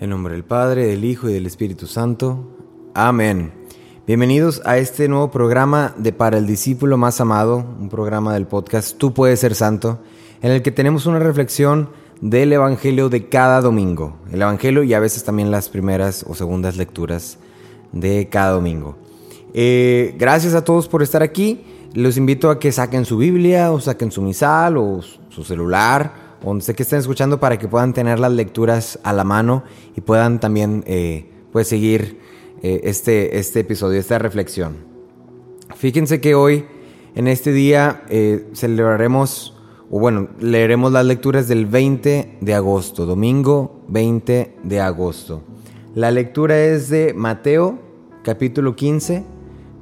En nombre del Padre, del Hijo y del Espíritu Santo. Amén. Bienvenidos a este nuevo programa de Para el discípulo más amado, un programa del podcast Tú puedes ser santo, en el que tenemos una reflexión del Evangelio de cada domingo. El Evangelio y a veces también las primeras o segundas lecturas de cada domingo. Eh, gracias a todos por estar aquí. Los invito a que saquen su Biblia o saquen su misal o su celular donde sé que estén escuchando para que puedan tener las lecturas a la mano y puedan también eh, pues seguir eh, este, este episodio, esta reflexión. Fíjense que hoy, en este día, eh, celebraremos, o bueno, leeremos las lecturas del 20 de agosto, domingo 20 de agosto. La lectura es de Mateo, capítulo 15,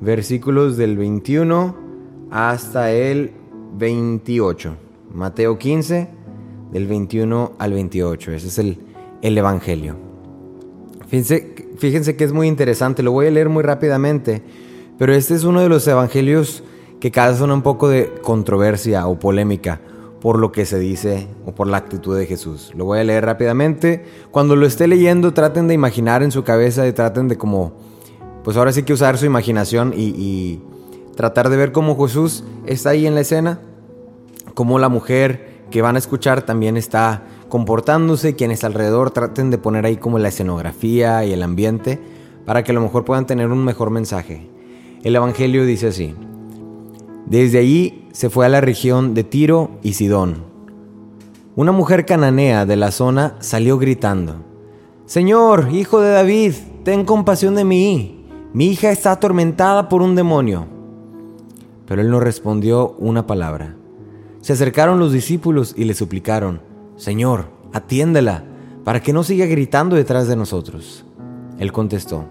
versículos del 21 hasta el 28. Mateo 15, del 21 al 28. Ese es el, el Evangelio. Fíjense, fíjense que es muy interesante, lo voy a leer muy rápidamente, pero este es uno de los Evangelios que causan un poco de controversia o polémica por lo que se dice o por la actitud de Jesús. Lo voy a leer rápidamente. Cuando lo esté leyendo, traten de imaginar en su cabeza y traten de como, pues ahora sí que usar su imaginación y, y tratar de ver cómo Jesús está ahí en la escena, cómo la mujer que van a escuchar también está comportándose, quienes alrededor traten de poner ahí como la escenografía y el ambiente para que a lo mejor puedan tener un mejor mensaje. El Evangelio dice así, desde allí se fue a la región de Tiro y Sidón. Una mujer cananea de la zona salió gritando, Señor, hijo de David, ten compasión de mí, mi hija está atormentada por un demonio. Pero él no respondió una palabra. Se acercaron los discípulos y le suplicaron, Señor, atiéndela, para que no siga gritando detrás de nosotros. Él contestó,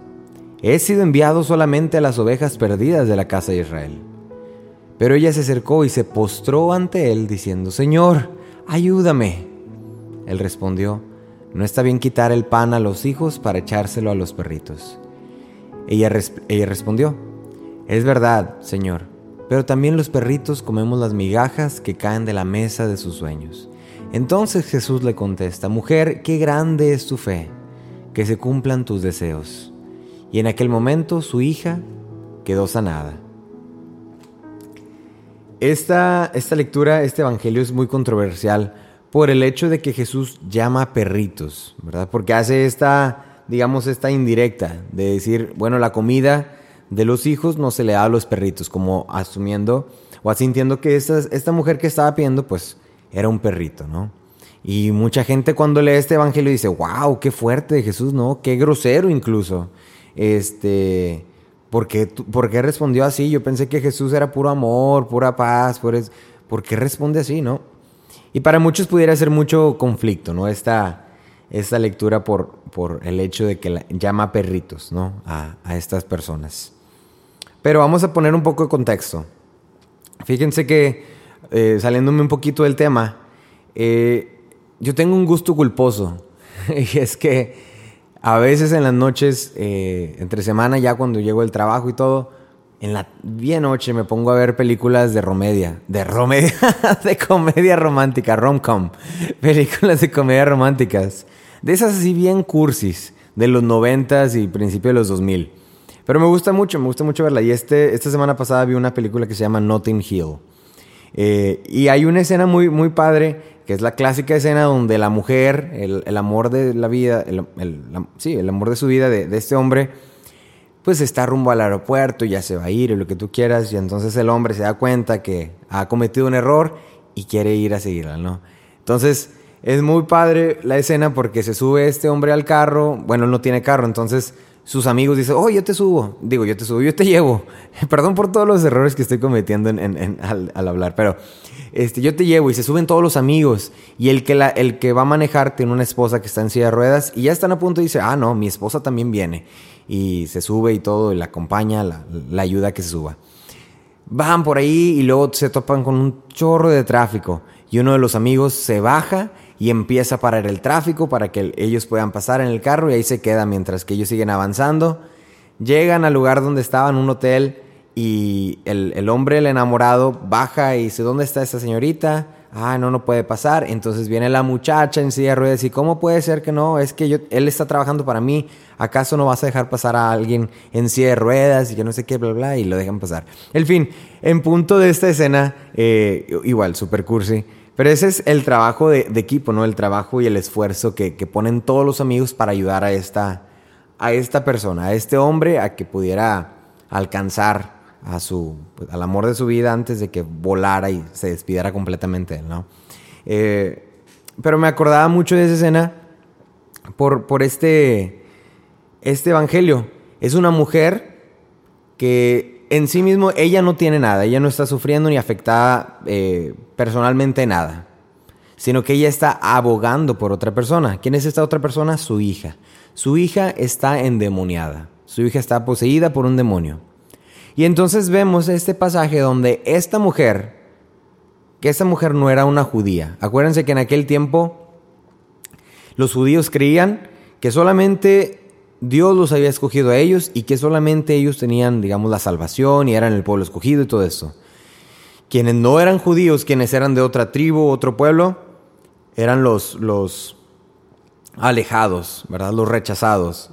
He sido enviado solamente a las ovejas perdidas de la casa de Israel. Pero ella se acercó y se postró ante él, diciendo, Señor, ayúdame. Él respondió, No está bien quitar el pan a los hijos para echárselo a los perritos. Ella, ella respondió, Es verdad, Señor, pero también los perritos comemos las migajas que caen de la mesa de sus sueños. Entonces Jesús le contesta, Mujer, qué grande es tu fe, que se cumplan tus deseos. Y en aquel momento su hija quedó sanada. Esta, esta lectura, este evangelio es muy controversial por el hecho de que Jesús llama perritos, ¿verdad? Porque hace esta, digamos, esta indirecta de decir, bueno, la comida de los hijos no se le da a los perritos, como asumiendo o asintiendo que esta, esta mujer que estaba pidiendo, pues era un perrito, ¿no? Y mucha gente cuando lee este evangelio dice, wow, qué fuerte Jesús, ¿no? Qué grosero incluso. Este, ¿por qué, ¿por qué respondió así? Yo pensé que Jesús era puro amor, pura paz, ¿por qué responde así, no? Y para muchos pudiera ser mucho conflicto, ¿no? Esta, esta lectura por, por el hecho de que llama perritos, ¿no? A, a estas personas. Pero vamos a poner un poco de contexto. Fíjense que, eh, saliéndome un poquito del tema, eh, yo tengo un gusto culposo. y es que a veces en las noches, eh, entre semana, ya cuando llego del trabajo y todo, en la bien noche me pongo a ver películas de romedia, de romedia, de comedia romántica, romcom, películas de comedia románticas, de esas así bien cursis, de los noventas y principios de los 2000. Pero me gusta mucho, me gusta mucho verla. Y este, esta semana pasada vi una película que se llama Notting Hill. Eh, y hay una escena muy, muy padre, que es la clásica escena donde la mujer, el, el amor de la vida, el, el, sí, el amor de su vida de, de, este hombre, pues está rumbo al aeropuerto y ya se va a ir y lo que tú quieras. Y entonces el hombre se da cuenta que ha cometido un error y quiere ir a seguirla, ¿no? Entonces es muy padre la escena porque se sube este hombre al carro, bueno, no tiene carro, entonces sus amigos dicen, oh, yo te subo. Digo, yo te subo, yo te llevo. Perdón por todos los errores que estoy cometiendo en, en- en- al, hablar, pero este, yo te llevo y se suben todos los amigos. Y el que, el que va a manejar tiene una esposa que está en silla de ruedas y ya están a punto y dice, ah, no, mi esposa también viene. Y se sube y todo, y la acompaña, la, la ayuda a que se suba. Van por ahí y luego se topan con un chorro de tráfico. Y uno de los amigos se baja y empieza a parar el tráfico para que ellos puedan pasar en el carro y ahí se queda mientras que ellos siguen avanzando. Llegan al lugar donde estaban, un hotel, y el, el hombre, el enamorado, baja y dice, ¿dónde está esta señorita? Ah, no, no puede pasar. Entonces viene la muchacha en silla de ruedas y ¿cómo puede ser que no? Es que yo, él está trabajando para mí. ¿Acaso no vas a dejar pasar a alguien en silla de ruedas y que no sé qué, bla, bla, y lo dejan pasar? En fin, en punto de esta escena, eh, igual, super cursi. Pero ese es el trabajo de, equipo, ¿no? El trabajo y el esfuerzo que, ponen todos los amigos para ayudar a esta, a esta persona, a este hombre, a que pudiera alcanzar a su, pues, al amor de su vida antes de que volara y se despidiera completamente ¿no? Eh, pero me acordaba mucho de esa escena por, por este, este evangelio. Es una mujer que en sí mismo ella no tiene nada, ella no está sufriendo ni afectada eh, personalmente nada, sino que ella está abogando por otra persona. ¿Quién es esta otra persona? Su hija. Su hija está endemoniada, su hija está poseída por un demonio. Y entonces vemos este pasaje donde esta mujer, que esta mujer no era una judía, acuérdense que en aquel tiempo los judíos creían que solamente Dios los había escogido a ellos y que solamente ellos tenían, digamos, la salvación y eran el pueblo escogido y todo eso. Quienes no eran judíos, quienes eran de otra tribu, otro pueblo, eran los, los alejados, ¿verdad? Los rechazados.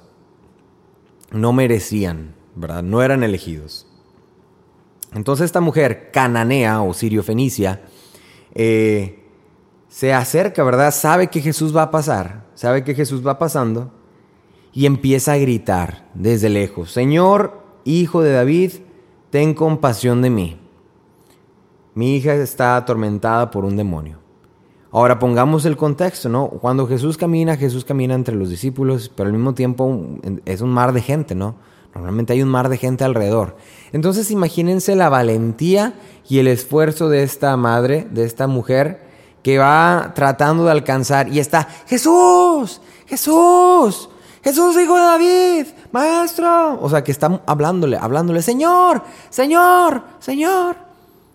No merecían, ¿verdad? No eran elegidos. Entonces esta mujer cananea o sirio-fenicia eh, se acerca, ¿verdad? Sabe que Jesús va a pasar, sabe que Jesús va pasando y empieza a gritar desde lejos, Señor, hijo de David, ten compasión de mí. Mi hija está atormentada por un demonio. Ahora pongamos el contexto, ¿no? Cuando Jesús camina, Jesús camina entre los discípulos, pero al mismo tiempo es un mar de gente, ¿no? Normalmente hay un mar de gente alrededor. Entonces imagínense la valentía y el esfuerzo de esta madre, de esta mujer, que va tratando de alcanzar y está, Jesús, Jesús, Jesús, hijo de David, maestro. O sea, que está hablándole, hablándole, Señor, Señor, Señor.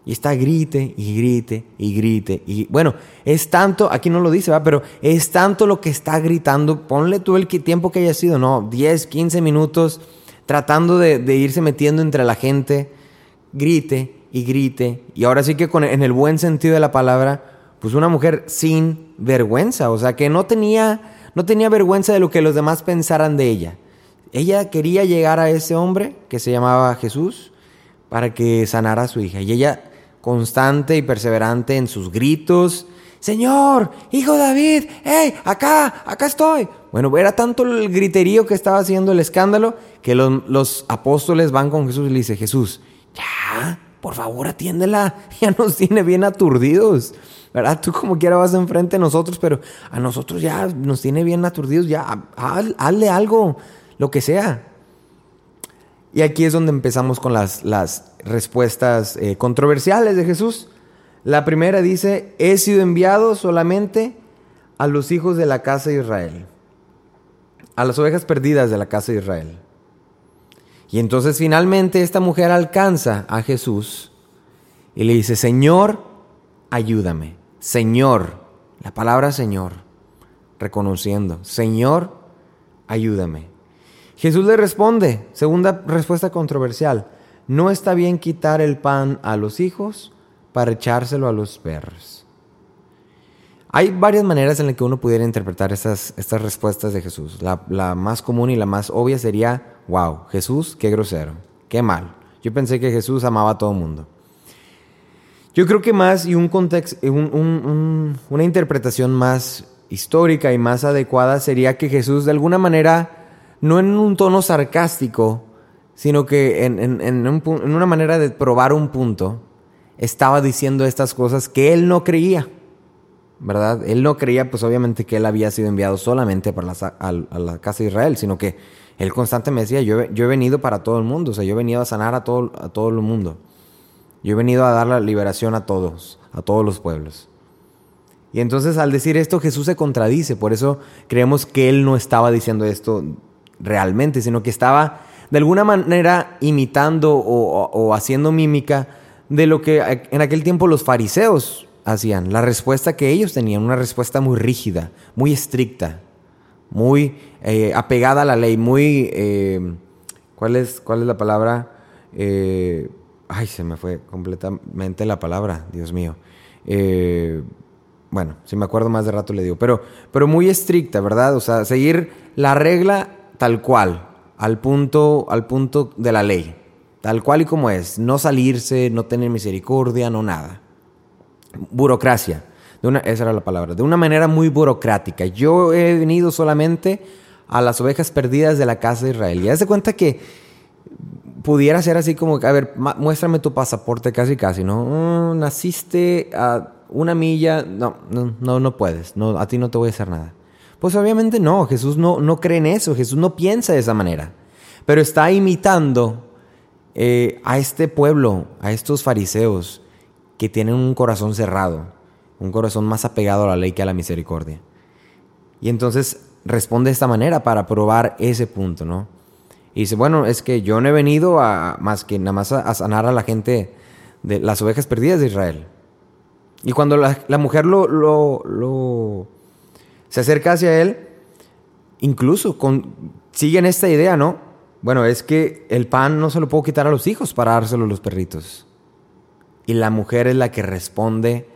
Y está grite y grite y grite. Y bueno, es tanto, aquí no lo dice, ¿va? pero es tanto lo que está gritando. Ponle tú el tiempo que haya sido, ¿no? 10, 15 minutos tratando de, de, irse metiendo entre la gente, grite y grite. Y ahora sí que con, en el buen sentido de la palabra, pues una mujer sin vergüenza, o sea, que no tenía, no tenía vergüenza de lo que los demás pensaran de ella. Ella quería llegar a ese hombre que se llamaba Jesús para que sanara a su hija. Y ella, constante y perseverante en sus gritos, Señor, hijo David, hey, acá, acá estoy. Bueno, era tanto el griterío que estaba haciendo el escándalo que los, los apóstoles van con Jesús y le dice, Jesús, ya, por favor atiéndela, ya nos tiene bien aturdidos. ¿Verdad? Tú como quiera vas enfrente de nosotros, pero a nosotros ya nos tiene bien aturdidos, ya, haz, hazle algo, lo que sea. Y aquí es donde empezamos con las, las respuestas eh, controversiales de Jesús. La primera dice, he sido enviado solamente a los hijos de la casa de Israel, a las ovejas perdidas de la casa de Israel. Y entonces finalmente esta mujer alcanza a Jesús y le dice, Señor, ayúdame. Señor, la palabra Señor, reconociendo, Señor, ayúdame. Jesús le responde, segunda respuesta controversial, no está bien quitar el pan a los hijos para echárselo a los perros. Hay varias maneras en las que uno pudiera interpretar estas, estas respuestas de Jesús. La, la, más común y la más obvia sería, wow, Jesús, qué grosero, qué mal. Yo pensé que Jesús amaba a todo el mundo. Yo creo que más y un contexto, un, una interpretación más histórica y más adecuada sería que Jesús de alguna manera, no en un tono sarcástico, sino que en, en, en, un, en una manera de probar un punto, estaba diciendo estas cosas que él no creía. ¿verdad? Él no creía, pues obviamente, que él había sido enviado solamente para la, a, la casa de Israel, sino que Él constantemente decía, yo, yo he venido para todo el mundo, o sea, yo he venido a sanar a todo el mundo. Yo he venido a dar la liberación a todos, a todos los pueblos. Y entonces al decir esto Jesús se contradice, por eso creemos que él no estaba diciendo esto realmente, sino que estaba de alguna manera imitando o, haciendo mímica de lo que en aquel tiempo los fariseos hacían, la respuesta que ellos tenían, una respuesta muy rígida, muy estricta, muy eh, apegada a la ley, muy... eh, ¿cuál, es, ¿Cuál es la palabra? Eh, ay, se me fue completamente la palabra, Dios mío. Eh, bueno, si me acuerdo más de rato le digo, pero, pero muy estricta, ¿verdad? O sea, seguir la regla tal cual, al punto, al punto de la ley, tal cual y como es, no salirse, no tener misericordia, no nada. Burocracia, esa era la palabra, de una manera muy burocrática. Yo he venido solamente a las ovejas perdidas de la casa de Israel. Y haz de cuenta que pudiera ser así como, a ver, muéstrame tu pasaporte casi casi, ¿no? Mm, naciste a una milla, no, no, no, no puedes, no, a ti no te voy a hacer nada. Pues obviamente no, Jesús no, no cree en eso, Jesús no piensa de esa manera, pero está imitando eh, a este pueblo, a estos fariseos que tienen un corazón cerrado, un corazón más apegado a la ley que a la misericordia. Y entonces responde de esta manera para probar ese punto, ¿no? Y dice, bueno, es que yo no he venido a más que nada más a, sanar a la gente de las ovejas perdidas de Israel. Y cuando la, la mujer lo, lo, lo- se acerca hacia él, incluso con, siguen esta idea, ¿no? Bueno, es que el pan no se lo puedo quitar a los hijos para dárselo a los perritos. Y la mujer es la que responde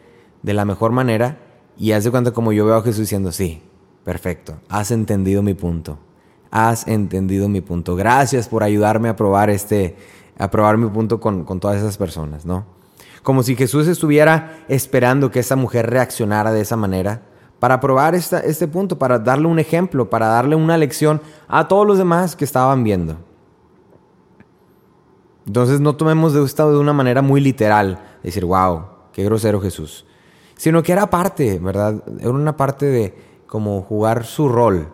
de la mejor manera y hace cuenta como yo veo a Jesús diciendo, sí, perfecto, has entendido mi punto, has entendido mi punto. Gracias por ayudarme a probar este, a probar mi punto con, con todas esas personas, ¿no? Como si Jesús estuviera esperando que esa mujer reaccionara de esa manera para probar esta, este punto, para darle un ejemplo, para darle una lección a todos los demás que estaban viendo. Entonces no tomemos de esto de una manera muy literal, decir, wow, qué grosero Jesús. Sino que era parte, ¿verdad? Era una parte de como jugar su rol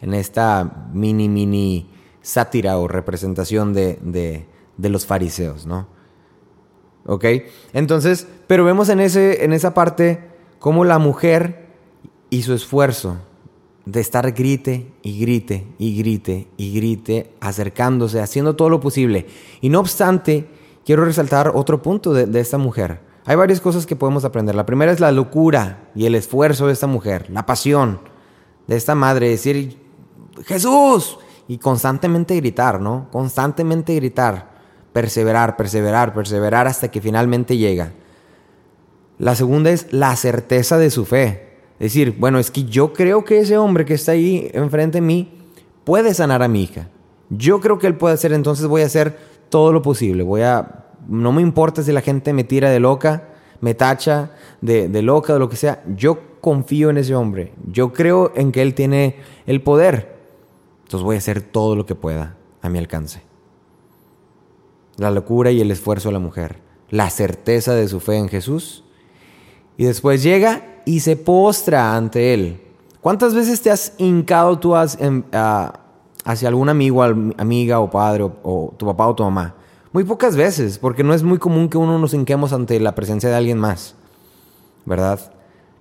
en esta mini, mini sátira o representación de, de, de los fariseos, ¿no? ¿Ok? Entonces, pero vemos en, ese, en esa parte cómo la mujer y su esfuerzo de estar grite y grite y grite y grite, acercándose, haciendo todo lo posible. Y no obstante, quiero resaltar otro punto de, de esta mujer. Hay varias cosas que podemos aprender. La primera es la locura y el esfuerzo de esta mujer, la pasión de esta madre, decir, Jesús, y constantemente gritar, ¿no? Constantemente gritar, perseverar, perseverar, perseverar hasta que finalmente llega. La segunda es la certeza de su fe. Decir, bueno, es que yo creo que ese hombre que está ahí enfrente de mí puede sanar a mi hija. Yo creo que él puede hacer, entonces voy a hacer todo lo posible. Voy a, no me importa si la gente me tira de loca, me tacha de, de loca, de lo que sea. Yo confío en ese hombre. Yo creo en que él tiene el poder. Entonces voy a hacer todo lo que pueda a mi alcance. La locura y el esfuerzo de la mujer. La certeza de su fe en Jesús. Y después llega y se postra ante él. ¿Cuántas veces te has hincado tú has- em, hacia algún amigo, amiga o padre o, o tu papá o tu mamá? Muy pocas veces, porque no es muy común que uno nos hinquemos ante la presencia de alguien más, ¿verdad?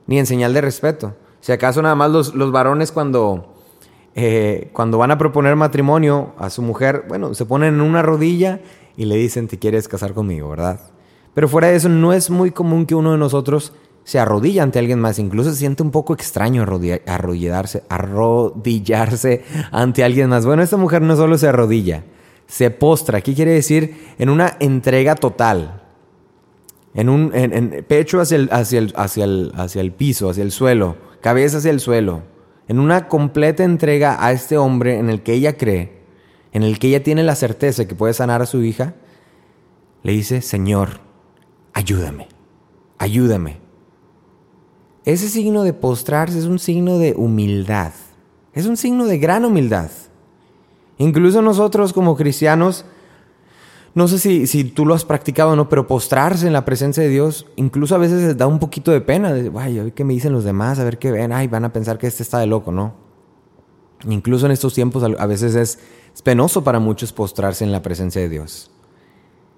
Ni en señal de respeto. Si acaso nada más los, los varones cuando, eh, cuando van a proponer matrimonio a su mujer, bueno, se ponen en una rodilla y le dicen, te quieres casar conmigo, ¿verdad? Pero fuera de eso, no es muy común que uno de nosotros se arrodilla ante alguien más. Incluso se siente un poco extraño arrodilla- arrodillarse, ante alguien más. Bueno, esta mujer no solo se arrodilla, se postra. ¿Qué quiere decir? En una entrega total. En un pecho hacia el, hacia, el, hacia, el, hacia el piso, hacia el suelo, cabeza hacia el suelo. En una completa entrega a este hombre en el que ella cree, en el que ella tiene la certeza que puede sanar a su hija, le dice, Señor, ayúdame, ayúdame. Ese signo de postrarse es un signo de humildad, es un signo de gran humildad. Incluso nosotros como cristianos, no sé si, si tú lo has practicado o no, pero postrarse en la presencia de Dios, incluso a veces da un poquito de pena. De, Ay, a ver qué me dicen los demás, a ver qué ven. Ay, van a pensar que este está de loco, ¿no? Incluso en estos tiempos a veces es penoso para muchos postrarse en la presencia de Dios.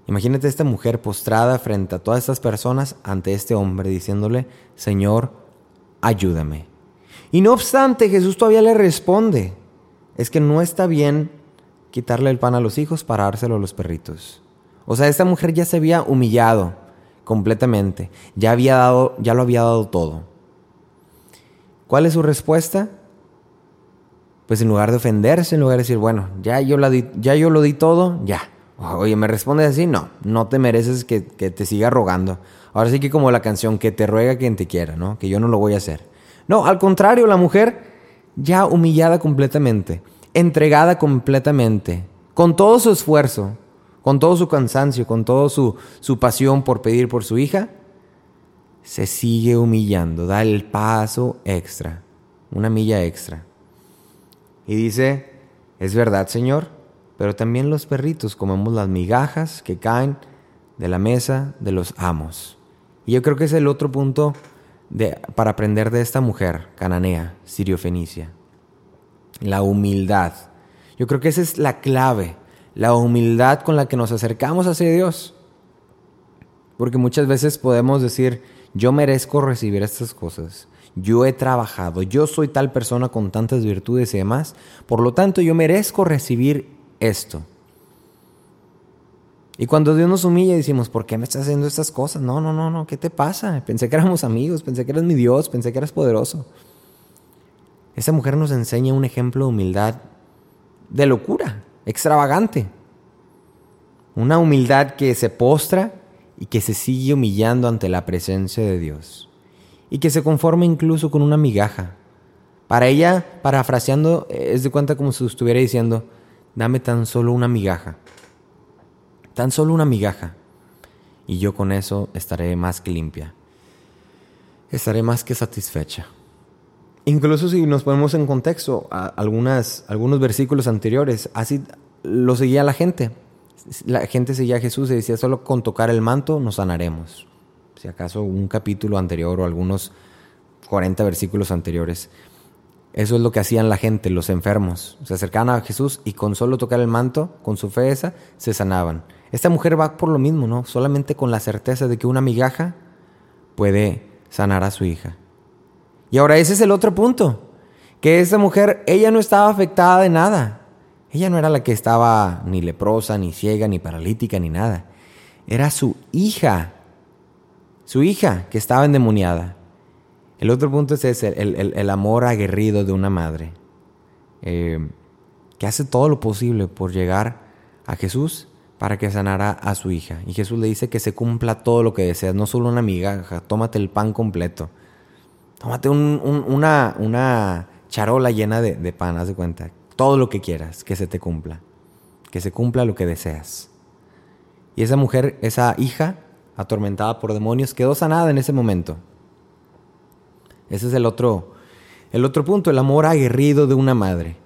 Imagínate esta mujer postrada frente a todas estas personas ante este hombre diciéndole, Señor, ayúdame. Y no obstante, Jesús todavía le responde, es que no está bien quitarle el pan a los hijos para dárselo a los perritos. O sea, esta mujer ya se había humillado completamente, ya, había dado, ya lo había dado todo. ¿Cuál es su respuesta? Pues en lugar de ofenderse, en lugar de decir, bueno, ya yo, la ya yo lo di todo, ya. Oye, ¿me responde así? No, no te mereces que, que te siga rogando. Ahora sí que como la canción, que te ruega quien te quiera, ¿no? Que yo no lo voy a hacer. No, al contrario, la mujer ya humillada completamente, entregada completamente, con todo su esfuerzo, con todo su cansancio, con toda su, su pasión por pedir por su hija, se sigue humillando, da el paso extra, una milla extra. Y dice, es verdad, Señor, pero también los perritos comemos las migajas que caen de la mesa de los amos. Y yo creo que es el otro punto de, para aprender de esta mujer cananea, sirio-fenicia. La humildad. Yo creo que esa es la clave la humildad con la que nos acercamos hacia Dios. Porque muchas veces podemos decir, yo merezco recibir estas cosas, yo he trabajado, yo soy tal persona con tantas virtudes y demás, por lo tanto yo merezco recibir esto. Y cuando Dios nos humilla decimos, ¿por qué me estás haciendo estas cosas? No, no, no, no, ¿qué te pasa? Pensé que éramos amigos, pensé que eras mi Dios, pensé que eras poderoso. Esa mujer nos enseña un ejemplo de humildad de locura extravagante. Una humildad que se postra y que se sigue humillando ante la presencia de Dios. Y que se conforma incluso con una migaja. Para ella, parafraseando, es de cuenta como si estuviera diciendo, dame tan solo una migaja. Tan solo una migaja. Y yo con eso estaré más que limpia. Estaré más que satisfecha. Incluso si nos ponemos en contexto a algunas, algunos versículos anteriores, así lo seguía la gente. La gente seguía a Jesús y decía, solo con tocar el manto nos sanaremos. Si acaso un capítulo anterior o algunos 40 versículos anteriores. Eso es lo que hacían la gente, los enfermos. Se acercaban a Jesús y con solo tocar el manto, con su fe esa, se sanaban. Esta mujer va por lo mismo, ¿no? Solamente con la certeza de que una migaja puede sanar a su hija. Y ahora ese es el otro punto, que esa mujer, ella no estaba afectada de nada. Ella no era la que estaba ni leprosa, ni ciega, ni paralítica, ni nada. Era su hija, su hija que estaba endemoniada. El otro punto es ese, el, amor aguerrido de una madre, eh, que hace todo lo posible por llegar a Jesús para que sanara a su hija. Y Jesús le dice que se cumpla todo lo que deseas, no solo una migaja, tómate el pan completo. Tómate una, una, charola llena de, pan, haz de cuenta. Todo lo que quieras, que se te cumpla. Que se cumpla lo que deseas. Y esa mujer, esa hija, atormentada por demonios, quedó sanada en ese momento. Ese es el otro, el otro punto, el amor aguerrido de una madre.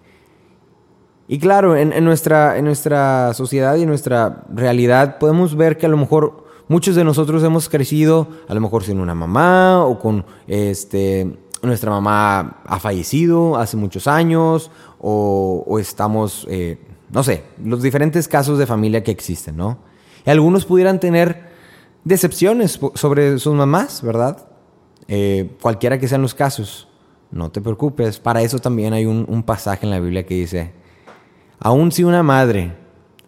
Y claro, en, nuestra, en nuestra sociedad y en nuestra realidad podemos ver que a lo mejor Muchos de nosotros hemos crecido a lo mejor sin una mamá o con este nuestra mamá ha fallecido hace muchos años o, estamos, eh, no sé, los diferentes casos de familia que existen, ¿no? Y algunos pudieran tener decepciones sobre sus mamás, ¿verdad? Eh, cualquiera que sean los casos, no te preocupes. Para eso también hay un, un pasaje en la Biblia que dice, aun si una madre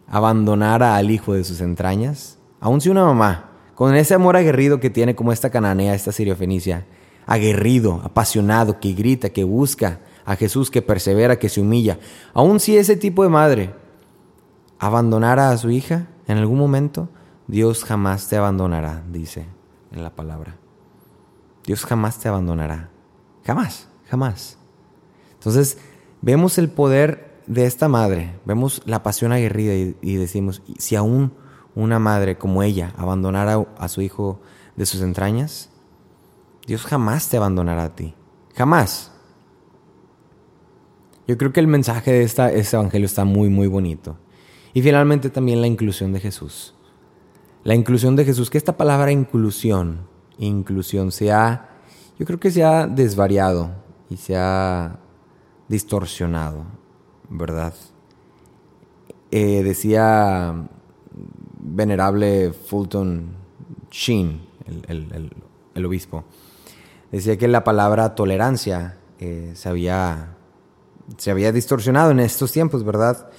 abandonara al hijo de sus entrañas, Aún si una mamá, con ese amor aguerrido que tiene como esta cananea, esta sirio-fenicia, aguerrido, apasionado, que grita, que busca a Jesús, que persevera, que se humilla, aun si ese tipo de madre abandonara a su hija en algún momento, Dios jamás te abandonará, dice en la palabra. Dios jamás te abandonará. Jamás, jamás. Entonces, vemos el poder de esta madre, vemos la pasión aguerrida y, y decimos, si aún una madre como ella abandonara a su hijo de sus entrañas, Dios jamás te abandonará a ti. Jamás. Yo creo que el mensaje de esta, este evangelio está muy, muy bonito. Y finalmente también la inclusión de Jesús. La inclusión de Jesús, que esta palabra inclusión, inclusión se ha, yo creo que se ha desvariado y se ha distorsionado, ¿verdad? Eh, decía venerable Fulton Sheen, el, obispo, decía que la palabra tolerancia eh, se, había, se había distorsionado en estos tiempos, ¿verdad?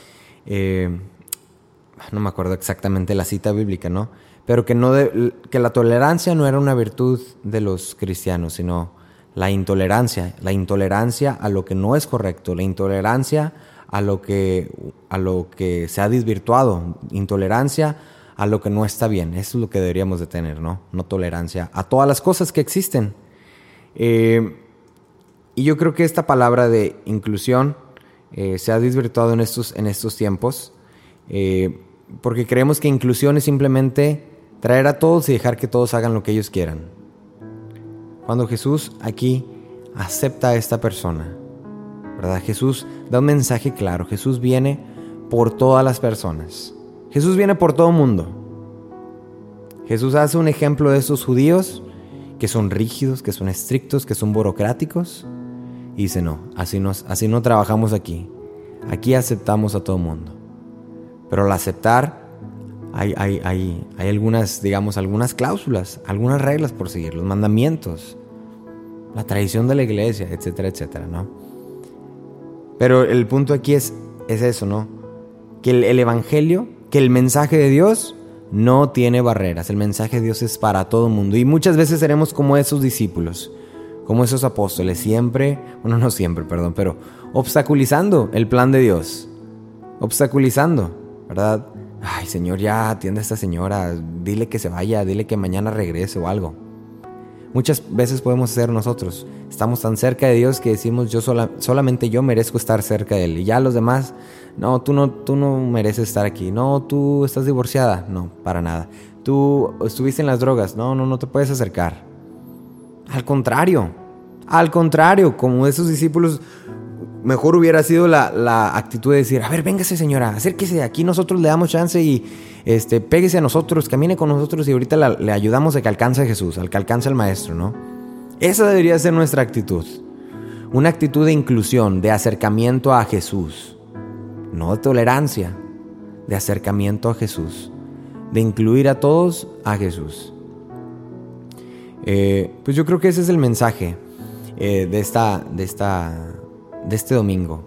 Eh, no me acuerdo exactamente la cita bíblica, ¿no? Pero que, no que la tolerancia no era una virtud de los cristianos, sino la intolerancia, la intolerancia a lo que no es correcto, la intolerancia a lo que, a lo que se ha desvirtuado, intolerancia a lo que no está bien. Eso es lo que deberíamos de tener, ¿no? No tolerancia a todas las cosas que existen. Eh, y yo creo que esta palabra de inclusión eh, se ha desvirtuado en estos, en estos tiempos, eh, porque creemos que inclusión es simplemente traer a todos y dejar que todos hagan lo que ellos quieran. Cuando Jesús aquí acepta a esta persona, ¿verdad? Jesús da un mensaje claro. Jesús viene por todas las personas. Jesús viene por todo mundo. Jesús hace un ejemplo de esos judíos que son rígidos, que son estrictos, que son burocráticos. Y dice, no, así, nos, así no trabajamos aquí. Aquí aceptamos a todo mundo. Pero al aceptar hay, hay, hay, hay algunas, digamos, algunas cláusulas, algunas reglas por seguir, los mandamientos, la tradición de la iglesia, etcétera, etcétera, ¿no? Pero el punto aquí es, es eso, ¿no? Que el, Evangelio, que el mensaje de Dios no tiene barreras. El mensaje de Dios es para todo mundo. Y muchas veces seremos como esos discípulos, como esos apóstoles, siempre, bueno, no siempre, perdón, pero obstaculizando el plan de Dios. Obstaculizando, ¿verdad? Ay, Señor, ya atiende a esta señora, dile que se vaya, dile que mañana regrese o algo. Muchas veces podemos ser nosotros. Estamos tan cerca de Dios que decimos yo sola, solamente yo merezco estar cerca de Él. Y ya los demás, no, tú no, tú no mereces estar aquí. No, tú estás divorciada. No, para nada. Tú estuviste en las drogas. No, no, no te puedes acercar. Al contrario, al contrario, como esos discípulos mejor hubiera sido la, actitud de decir, a ver, véngase señora, acérquese, aquí nosotros le damos chance y este, péguese a nosotros, camine con nosotros y ahorita le ayudamos a que alcance a Jesús, al que alcance al Maestro, ¿no? Esa debería ser nuestra actitud. Una actitud de inclusión, de acercamiento a Jesús. No de tolerancia, de acercamiento a Jesús. De incluir a todos a Jesús. Eh, pues yo creo que ese es el mensaje eh, de, esta, de esta de este domingo.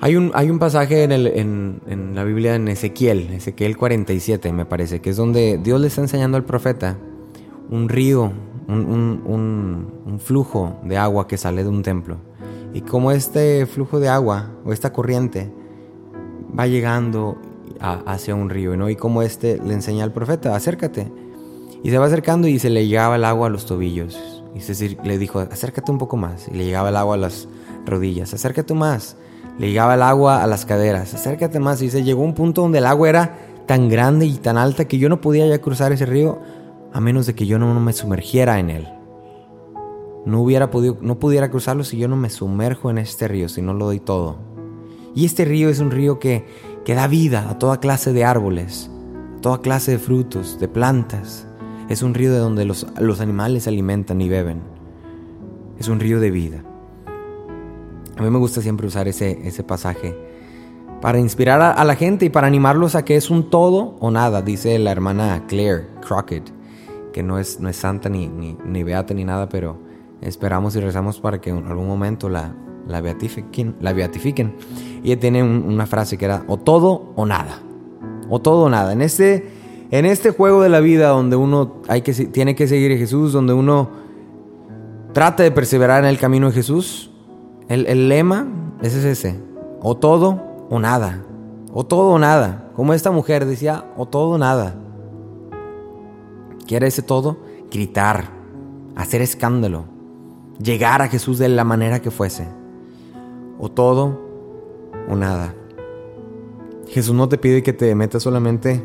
Hay un, hay un pasaje en, el, en, la Biblia en Ezequiel, Ezequiel 47 me parece, que es donde Dios le está enseñando al profeta un río, un, flujo de agua que sale de un templo. Y como este flujo de agua o esta corriente va llegando hacia un río, ¿no? Y como este le enseña al profeta, acércate. Y se va acercando y se le llegaba el agua a los tobillos. Y le dijo, acércate un poco más. Y le llegaba el agua a las rodillas, acércate más. Le llegaba el agua a las caderas, acércate más. Y se llegó un punto donde el agua era tan grande y tan alta que yo no podía ya cruzar ese río a menos de que yo no, me sumergiera en él. No hubiera podido, no pudiera cruzarlo si yo no me sumerjo en este río, si no lo doy todo. Y este río es un río que, que da vida a toda clase de árboles, a toda clase de frutos, de plantas, es un río de donde los, animales se alimentan y beben. Es un río de vida. A mí me gusta siempre usar ese, ese pasaje para inspirar a, la gente y para animarlos a que es un todo o nada, dice la hermana Claire Crockett, que no es, no es santa ni, ni, beata ni nada, pero esperamos y rezamos para que en algún momento la, la, beatifiquen, la beatifiquen. Y ella tiene una frase que era o todo o nada. O todo o nada. En este en este juego de la vida donde uno tiene que seguir a Jesús, donde uno trata de perseverar en el camino de Jesús, el, el lema es ese, o todo o nada, o todo o nada. Como esta mujer decía, o todo o nada. ¿Quiere ese todo? Gritar, hacer escándalo, llegar a Jesús de la manera que fuese. O todo o nada. Jesús no te pide que te metas solamente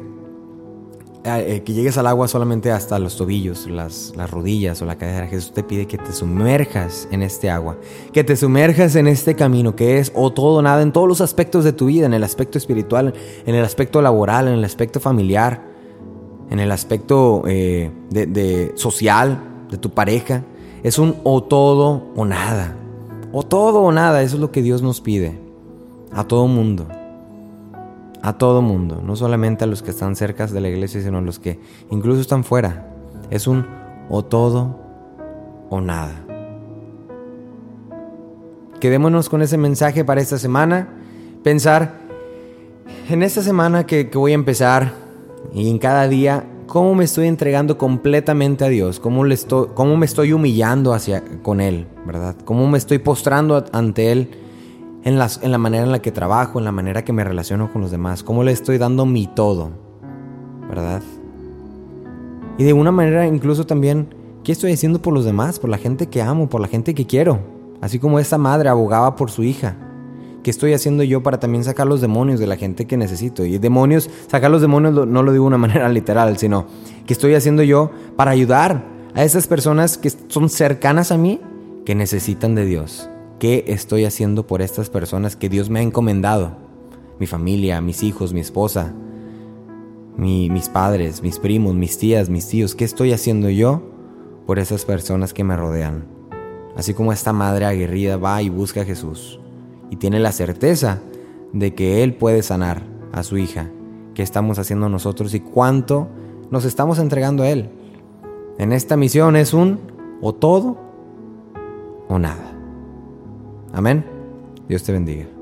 eh, que llegues al agua solamente hasta los tobillos, las, las rodillas o la cadera. Jesús te pide que te sumerjas en este agua, que te sumerjas en este camino que es o todo o nada en todos los aspectos de tu vida, en el aspecto espiritual, en el aspecto laboral, en el aspecto familiar, en el aspecto eh, de, social, de tu pareja. Es un o todo o nada. O todo o nada, eso es lo que Dios nos pide. A todo mundo. A todo mundo. No solamente a los que están cerca de la iglesia, sino a los que incluso están fuera. Es un o todo o nada. Quedémonos con ese mensaje para esta semana. Pensar en esta semana que, que voy a empezar y en cada día cómo me estoy entregando completamente a Dios, cómo, le estoy, cómo me estoy humillando hacia, con Él, ¿verdad? Cómo me estoy postrando ante Él en, las, en la manera en la que trabajo, en la manera que me relaciono con los demás, cómo le estoy dando mi todo, ¿verdad? Y de una manera incluso también, ¿qué estoy haciendo por los demás, por la gente que amo, por la gente que quiero? Así como esta madre abogaba por su hija. ¿Qué estoy haciendo yo para también sacar los demonios de la gente que necesito? Y demonios, sacar los demonios no lo digo de una manera literal, sino que estoy haciendo yo para ayudar a esas personas que son cercanas a mí, que necesitan de Dios. ¿Qué estoy haciendo por estas personas que Dios me ha encomendado? Mi familia, mis hijos, mi esposa, mis padres, mis primos, mis tías, mis tíos. ¿Qué estoy haciendo yo por esas personas que me rodean? Así como esta madre aguerrida va y busca a Jesús y tiene la certeza de que Él puede sanar a su hija. ¿Qué estamos haciendo nosotros y cuánto nos estamos entregando a Él? En esta misión es un o todo o nada. Amén. Dios te bendiga.